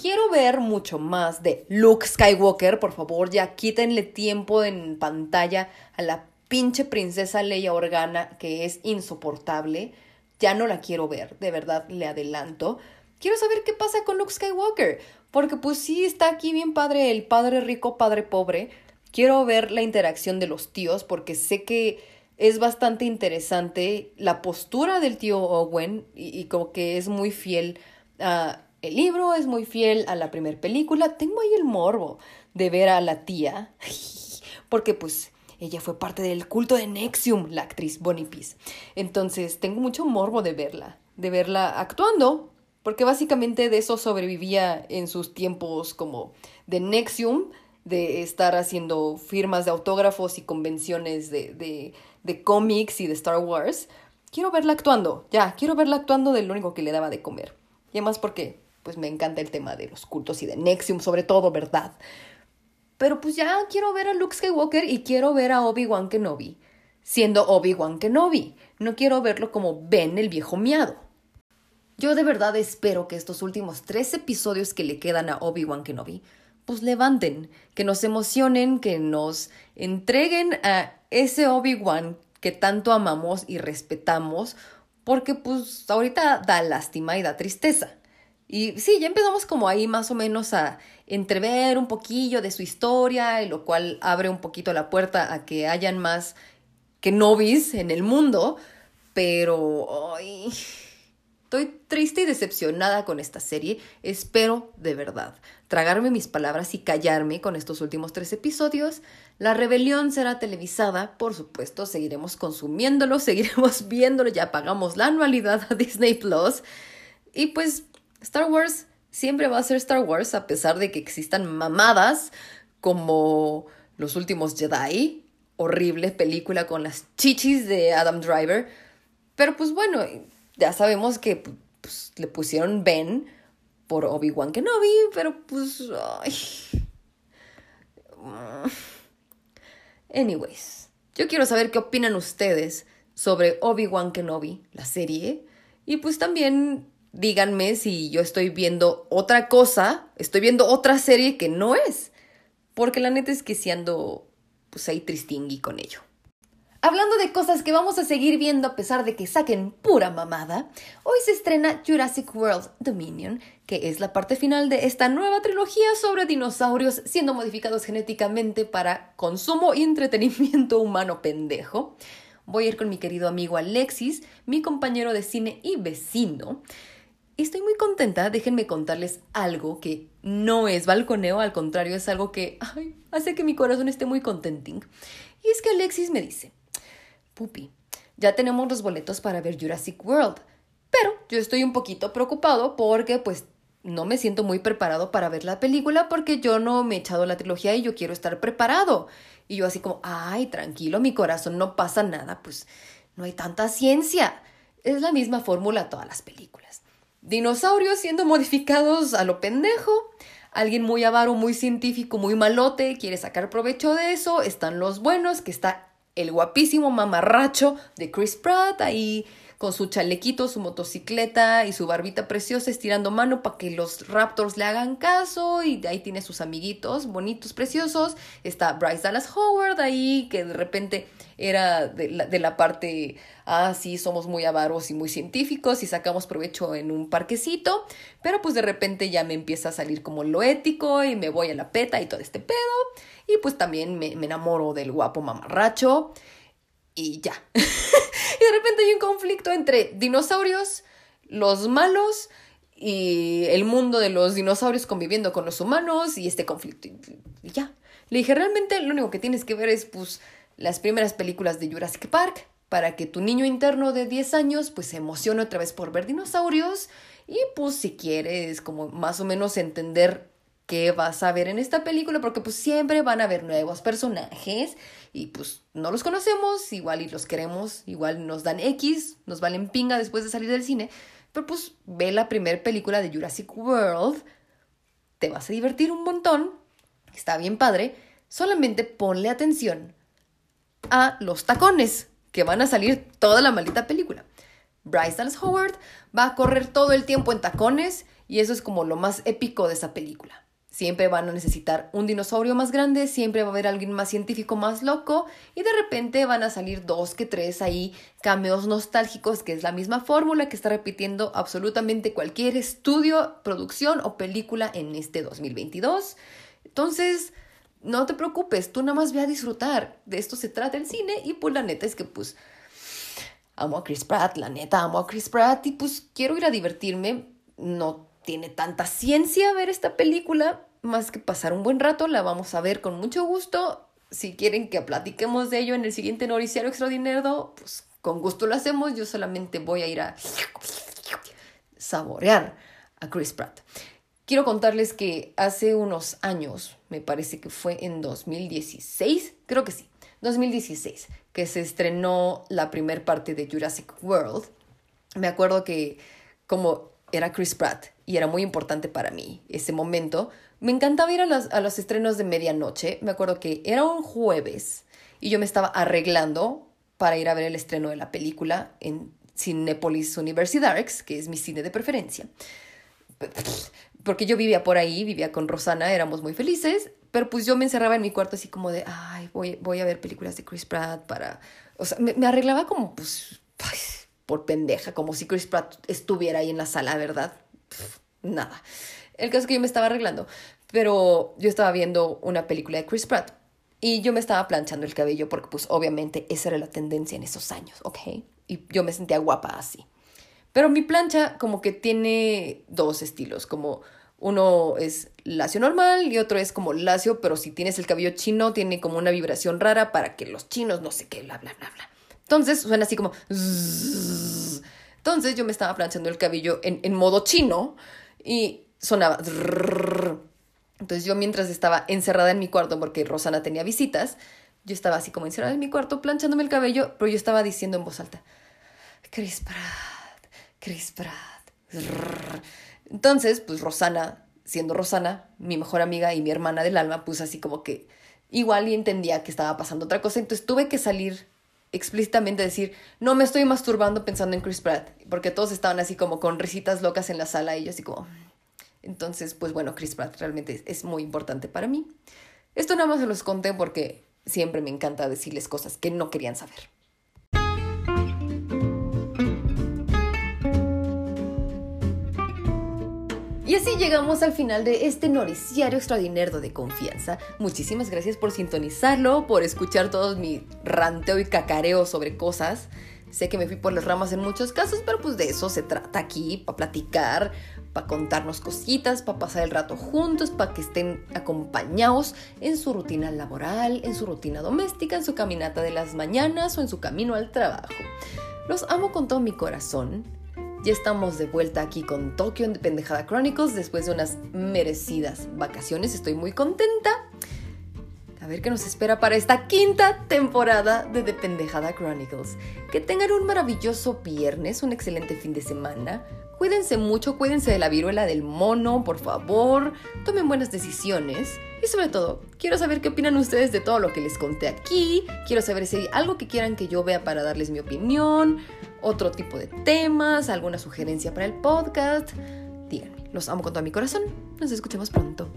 Quiero ver mucho más de Luke Skywalker, por favor, ya quítenle tiempo en pantalla a la pinche princesa Leia Organa, que es insoportable. Ya no la quiero ver, de verdad le adelanto. Quiero saber qué pasa con Luke Skywalker, porque pues sí está aquí bien padre el padre rico, padre pobre. Quiero ver la interacción de los tíos, porque sé que es bastante interesante la postura del tío Owen y, y como que es muy fiel a el libro es muy fiel a la primera película. Tengo ahí el morbo de ver a la tía, porque pues ella fue parte del culto de Nexium, la actriz Bonnie Peace. Entonces tengo mucho morbo de verla, de verla actuando, porque básicamente de eso sobrevivía en sus tiempos como de Nexium, de estar haciendo firmas de autógrafos y convenciones de, de, de cómics y de Star Wars. Quiero verla actuando, ya, quiero verla actuando de lo único que le daba de comer. Y además porque pues me encanta el tema de los cultos y de Nexium sobre todo, ¿verdad? Pero pues ya quiero ver a Luke Skywalker y quiero ver a Obi-Wan Kenobi, siendo Obi-Wan Kenobi. No quiero verlo como Ben el viejo miado. Yo de verdad espero que estos últimos tres episodios que le quedan a Obi-Wan Kenobi, pues levanten, que nos emocionen, que nos entreguen a ese Obi-Wan que tanto amamos y respetamos, porque pues ahorita da lástima y da tristeza. Y sí, ya empezamos como ahí más o menos a entrever un poquillo de su historia, lo cual abre un poquito la puerta a que hayan más que novis en el mundo, pero ay, estoy triste y decepcionada con esta serie. Espero de verdad tragarme mis palabras y callarme con estos últimos tres episodios. La rebelión será televisada, por supuesto, seguiremos consumiéndolo, seguiremos viéndolo, ya pagamos la anualidad a Disney Plus. Y pues Star Wars siempre va a ser Star Wars a pesar de que existan mamadas como Los últimos Jedi, horrible película con las chichis de Adam Driver. Pero pues bueno, ya sabemos que pues, le pusieron Ben por Obi-Wan Kenobi, pero pues... Ay. Anyways, yo quiero saber qué opinan ustedes sobre Obi-Wan Kenobi, la serie. Y pues también díganme si yo estoy viendo otra cosa, estoy viendo otra serie que no es. Porque la neta es que si ando pues ahí tristingui con ello. Hablando de cosas que vamos a seguir viendo a pesar de que saquen pura mamada, hoy se estrena Jurassic World Dominion, que es la parte final de esta nueva trilogía sobre dinosaurios siendo modificados genéticamente para consumo y entretenimiento humano pendejo. Voy a ir con mi querido amigo Alexis, mi compañero de cine y vecino. Estoy muy contenta, déjenme contarles algo que no es balconeo, al contrario, es algo que hace que mi corazón esté muy contenting. Y es que Alexis me dice, Pupi, ya tenemos los boletos para ver Jurassic World, pero yo estoy un poquito preocupado porque pues no me siento muy preparado para ver la película porque yo no me he echado la trilogía y yo quiero estar preparado. Y yo así como, ay, tranquilo, mi corazón no pasa nada, pues no hay tanta ciencia. Es la misma fórmula todas las películas. Dinosaurios siendo modificados a lo pendejo. Alguien muy avaro, muy científico, muy malote, quiere sacar provecho de eso. Están los buenos, que está el guapísimo mamarracho de Chris Pratt ahí con su chalequito, su motocicleta y su barbita preciosa estirando mano para que los Raptors le hagan caso y ahí tiene sus amiguitos bonitos, preciosos. Está Bryce Dallas Howard ahí que de repente era de la, de la parte, ah, sí, somos muy avaros y muy científicos y sacamos provecho en un parquecito, pero pues de repente ya me empieza a salir como lo ético y me voy a la peta y todo este pedo. Y pues también me, enamoro del guapo mamarracho. Y ya. y de repente hay un conflicto entre dinosaurios, los malos y el mundo de los dinosaurios conviviendo con los humanos y este conflicto. Y ya. Le dije, realmente lo único que tienes que ver es pues las primeras películas de Jurassic Park para que tu niño interno de 10 años pues se emocione otra vez por ver dinosaurios y pues si quieres como más o menos entender qué vas a ver en esta película, porque pues siempre van a haber nuevos personajes y pues no los conocemos, igual y los queremos, igual nos dan X, nos valen pinga después de salir del cine, pero pues ve la primera película de Jurassic World, te vas a divertir un montón, está bien padre, solamente ponle atención a los tacones que van a salir toda la maldita película. Bryce Dallas Howard va a correr todo el tiempo en tacones y eso es como lo más épico de esa película. Siempre van a necesitar un dinosaurio más grande, siempre va a haber alguien más científico, más loco, y de repente van a salir dos que tres ahí cameos nostálgicos, que es la misma fórmula que está repitiendo absolutamente cualquier estudio, producción o película en este 2022. Entonces, no te preocupes, tú nada más ve a disfrutar. De esto se trata el cine, y pues la neta es que pues amo a Chris Pratt, la neta amo a Chris Pratt, y pues quiero ir a divertirme. No tiene tanta ciencia ver esta película, más que pasar un buen rato, la vamos a ver con mucho gusto. Si quieren que platiquemos de ello en el siguiente Noticiario Extraordinario, pues con gusto lo hacemos. Yo solamente voy a ir a saborear a Chris Pratt. Quiero contarles que hace unos años, me parece que fue en 2016, creo que sí, 2016, que se estrenó la primera parte de Jurassic World. Me acuerdo que como era Chris Pratt y era muy importante para mí ese momento, me encantaba ir a los, a los estrenos de medianoche. Me acuerdo que era un jueves y yo me estaba arreglando para ir a ver el estreno de la película en Cinepolis Universidarx, que es mi cine de preferencia. Porque yo vivía por ahí, vivía con Rosana, éramos muy felices, pero pues yo me encerraba en mi cuarto así como de, ay, voy, voy a ver películas de Chris Pratt para... O sea, me, arreglaba como, pues, por pendeja, como si Chris Pratt estuviera ahí en la sala, ¿verdad? Pff, nada. El caso es que yo me estaba arreglando, pero yo estaba viendo una película de Chris Pratt y yo me estaba planchando el cabello porque pues obviamente esa era la tendencia en esos años, ¿ok? Y yo me sentía guapa así. Pero mi plancha como que tiene dos estilos, como uno es lacio normal y otro es como lacio, pero si tienes el cabello chino tiene como una vibración rara para que los chinos no sé qué, bla, bla, bla, bla. Entonces suena así como... Entonces yo me estaba planchando el cabello en, en modo chino y sonaba... Entonces yo mientras estaba encerrada en mi cuarto porque Rosana tenía visitas, yo estaba así como encerrada en mi cuarto planchándome el cabello, pero yo estaba diciendo en voz alta, Chris Pratt, Chris Pratt. zrrr". Entonces, pues Rosana, siendo Rosana, mi mejor amiga y mi hermana del alma, pues así como que igual y entendía que estaba pasando otra cosa, entonces tuve que salir explícitamente a decir, no me estoy masturbando pensando en Chris Pratt, porque todos estaban así como con risitas locas en la sala y yo así como... Entonces, pues bueno, Chris Pratt realmente es muy importante para mí. Esto nada más se los conté porque siempre me encanta decirles cosas que no querían saber. Y así llegamos al final de este noticiario extraordinario de confianza. Muchísimas gracias por sintonizarlo, por escuchar todo mi ranteo y cacareo sobre cosas. Sé que me fui por las ramas en muchos casos, pero pues de eso se trata aquí, para platicar, para contarnos cositas, para pasar el rato juntos, para que estén acompañados en su rutina laboral, en su rutina doméstica, en su caminata de las mañanas o en su camino al trabajo. Los amo con todo mi corazón. Ya estamos de vuelta aquí con Tokyo en Pendejada Chronicles después de unas merecidas vacaciones. Estoy muy contenta. A ver qué nos espera para esta quinta temporada de The Pendejada Chronicles. Que tengan un maravilloso viernes, un excelente fin de semana. Cuídense mucho, cuídense de la viruela del mono, por favor. Tomen buenas decisiones. Y sobre todo, quiero saber qué opinan ustedes de todo lo que les conté aquí. Quiero saber si hay algo que quieran que yo vea para darles mi opinión, otro tipo de temas, alguna sugerencia para el podcast. Díganme, los amo con todo mi corazón. Nos escuchamos pronto.